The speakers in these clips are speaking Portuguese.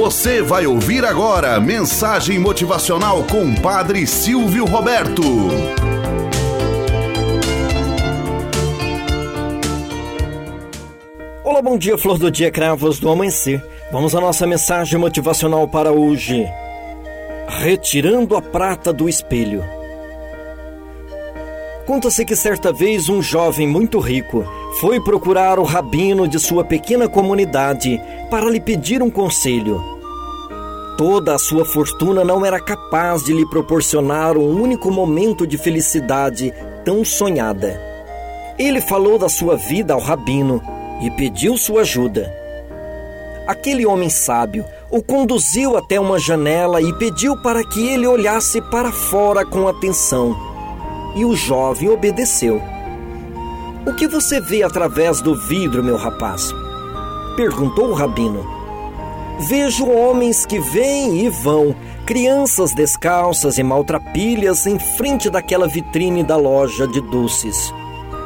Você vai ouvir agora mensagem motivacional com Padre Silvio Roberto. Olá, bom dia, flor do dia, cravos do amanhecer. Vamos à nossa mensagem motivacional para hoje. Retirando a prata do espelho. Conta-se que certa vez um jovem muito rico foi procurar o rabino de sua pequena comunidade para lhe pedir um conselho. Toda a sua fortuna não era capaz de lhe proporcionar um único momento de felicidade tão sonhada. Ele falou da sua vida ao rabino e pediu sua ajuda. Aquele homem sábio o conduziu até uma janela e pediu para que ele olhasse para fora com atenção e o jovem obedeceu. O que você vê através do vidro, meu rapaz? perguntou o rabino. Vejo homens que vêm e vão, crianças descalças e maltrapilhas em frente daquela vitrine da loja de doces.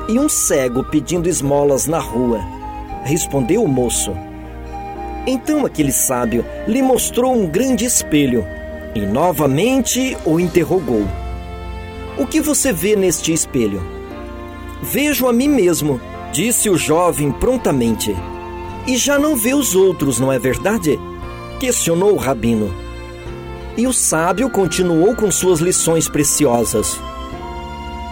E um cego pedindo esmolas na rua. Respondeu o moço. Então aquele sábio lhe mostrou um grande espelho e novamente o interrogou. O que você vê neste espelho? Vejo a mim mesmo, disse o jovem prontamente. E já não vê os outros, não é verdade? Questionou o rabino. E o sábio continuou com suas lições preciosas.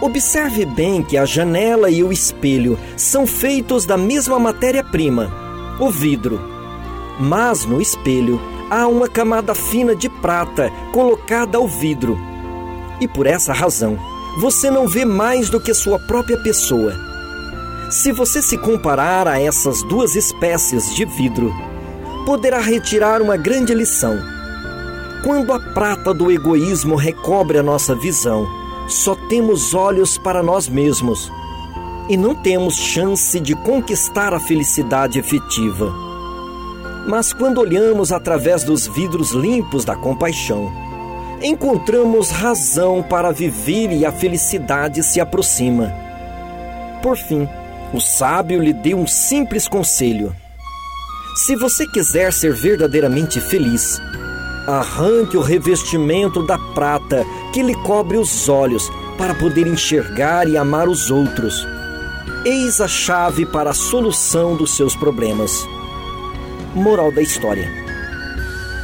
Observe bem que a janela e o espelho são feitos da mesma matéria-prima, o vidro. Mas no espelho há uma camada fina de prata colocada ao vidro e por essa razão, você não vê mais do que sua própria pessoa. Se você se comparar a essas duas espécies de vidro, poderá retirar uma grande lição. Quando a prata do egoísmo recobre a nossa visão, só temos olhos para nós mesmos e não temos chance de conquistar a felicidade efetiva. Mas quando olhamos através dos vidros limpos da compaixão, encontramos razão para viver e a felicidade se aproxima. Por fim, o sábio lhe deu um simples conselho. Se você quiser ser verdadeiramente feliz, arranque o revestimento da prata que lhe cobre os olhos para poder enxergar e amar os outros. Eis a chave para a solução dos seus problemas. Moral da história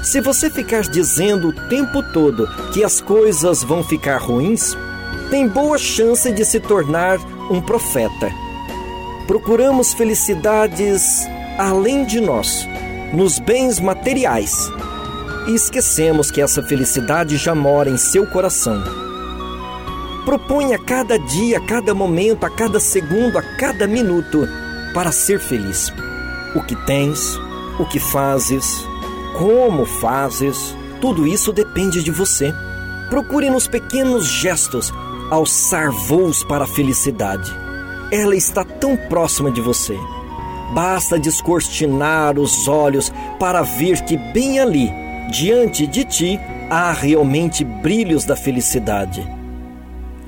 se você ficar dizendo o tempo todo que as coisas vão ficar ruins, tem boa chance de se tornar um profeta. Procuramos felicidades além de nós, nos bens materiais, e esquecemos que essa felicidade já mora em seu coração. Proponha cada dia, a cada momento, a cada segundo, a cada minuto para ser feliz. O que tens, o que fazes, como fazes, tudo isso depende de você. Procure nos pequenos gestos alçar voos para a felicidade. Ela está tão próxima de você. Basta descortinar os olhos para ver que bem ali, diante de ti, há realmente brilhos da felicidade.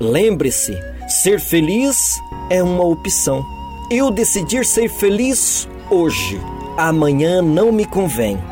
Lembre-se, ser feliz é uma opção. Eu decidir ser feliz hoje, amanhã não me convém